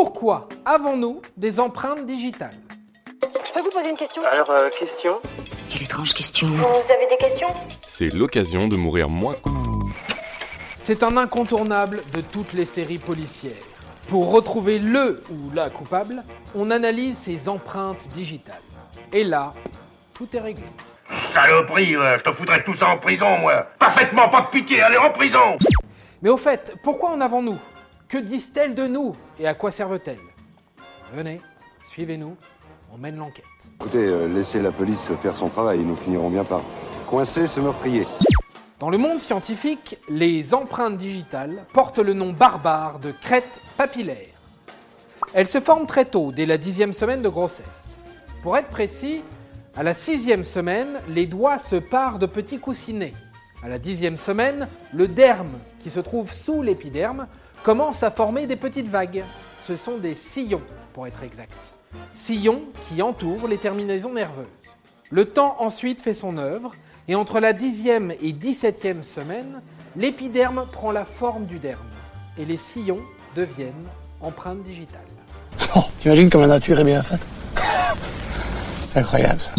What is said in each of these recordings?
Pourquoi avons-nous des empreintes digitales? Je peux vous poser une question? Alors, euh, question? Quelle étrange question. Vous avez des questions? C'est l'occasion de mourir moins. C'est un incontournable de toutes les séries policières. Pour retrouver le ou la coupable, on analyse ses empreintes digitales. Et là, tout est réglé. Saloperie, euh, je te foutrais tous en prison, moi Parfaitement pas de pitié, allez en prison Mais au fait, pourquoi en avons-nous Que disent-elles de nous et à quoi servent-elles? Venez, suivez-nous, on mène l'enquête. Écoutez, euh, laissez la police faire son travail, nous finirons bien par coincer ce meurtrier. Dans le monde scientifique, les empreintes digitales portent le nom barbare de crête papillaire. Elles se forment très tôt, dès la dixième semaine de grossesse. Pour être précis, à la sixième semaine, les doigts se parent de petits coussinets. À la dixième semaine, le derme, qui se trouve sous l'épiderme, commence à former des petites vagues. Ce sont des sillons, pour être exact. Sillons qui entourent les terminaisons nerveuses. Le temps ensuite fait son œuvre, et entre la dixième et dix-septième semaine, l'épiderme prend la forme du derme, et les sillons deviennent empreintes digitales. Oh, t'imagines comme la nature est bien faite? C'est incroyable ça.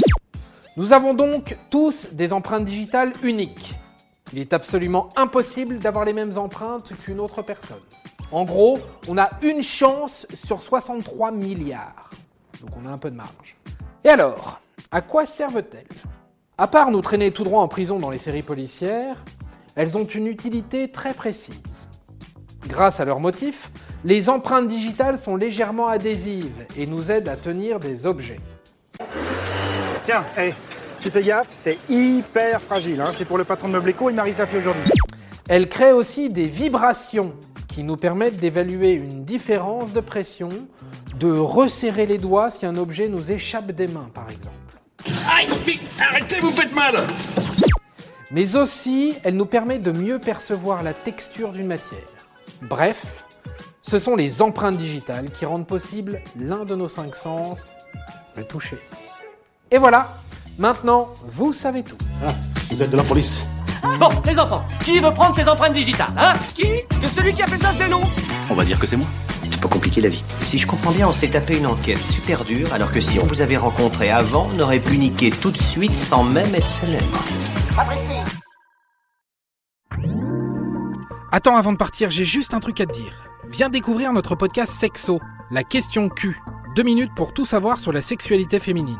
Nous avons donc tous des empreintes digitales uniques. Il est absolument impossible d'avoir les mêmes empreintes qu'une autre personne. En gros, on a une chance sur 63 milliards. Donc on a un peu de marge. Et alors, à quoi servent-elles? À part nous traîner tout droit en prison dans les séries policières, elles ont une utilité très précise. Grâce à leur motif, les empreintes digitales sont légèrement adhésives et nous aident à tenir des objets. Tiens, hé, tu fais gaffe, c'est hyper fragile. Hein. C'est pour le patron de Meubleco et Marie Safi aujourd'hui. Elles créent aussi des vibrations qui nous permettent d'évaluer une différence de pression, de resserrer les doigts si un objet nous échappe des mains par exemple. Aïe Arrêtez, vous faites mal Mais aussi, elles nous permettent de mieux percevoir la texture d'une matière. Bref, ce sont les empreintes digitales qui rendent possible l'un de nos cinq sens, le toucher. Et voilà, maintenant, vous savez tout. Ah, vous êtes de la police Bon, les enfants, qui veut prendre ses empreintes digitales Hein? Qui? Que celui qui a fait ça se dénonce On va dire que c'est moi. C'est pas compliqué la vie. Si je comprends bien, on s'est tapé une enquête super dure, alors que si on vous avait rencontré avant, on aurait pu niquer tout de suite sans même être célèbre. Attends, avant de partir, j'ai juste un truc à te dire. Viens découvrir notre podcast Sexo, la question Q. Deux minutes pour tout savoir sur la sexualité féminine.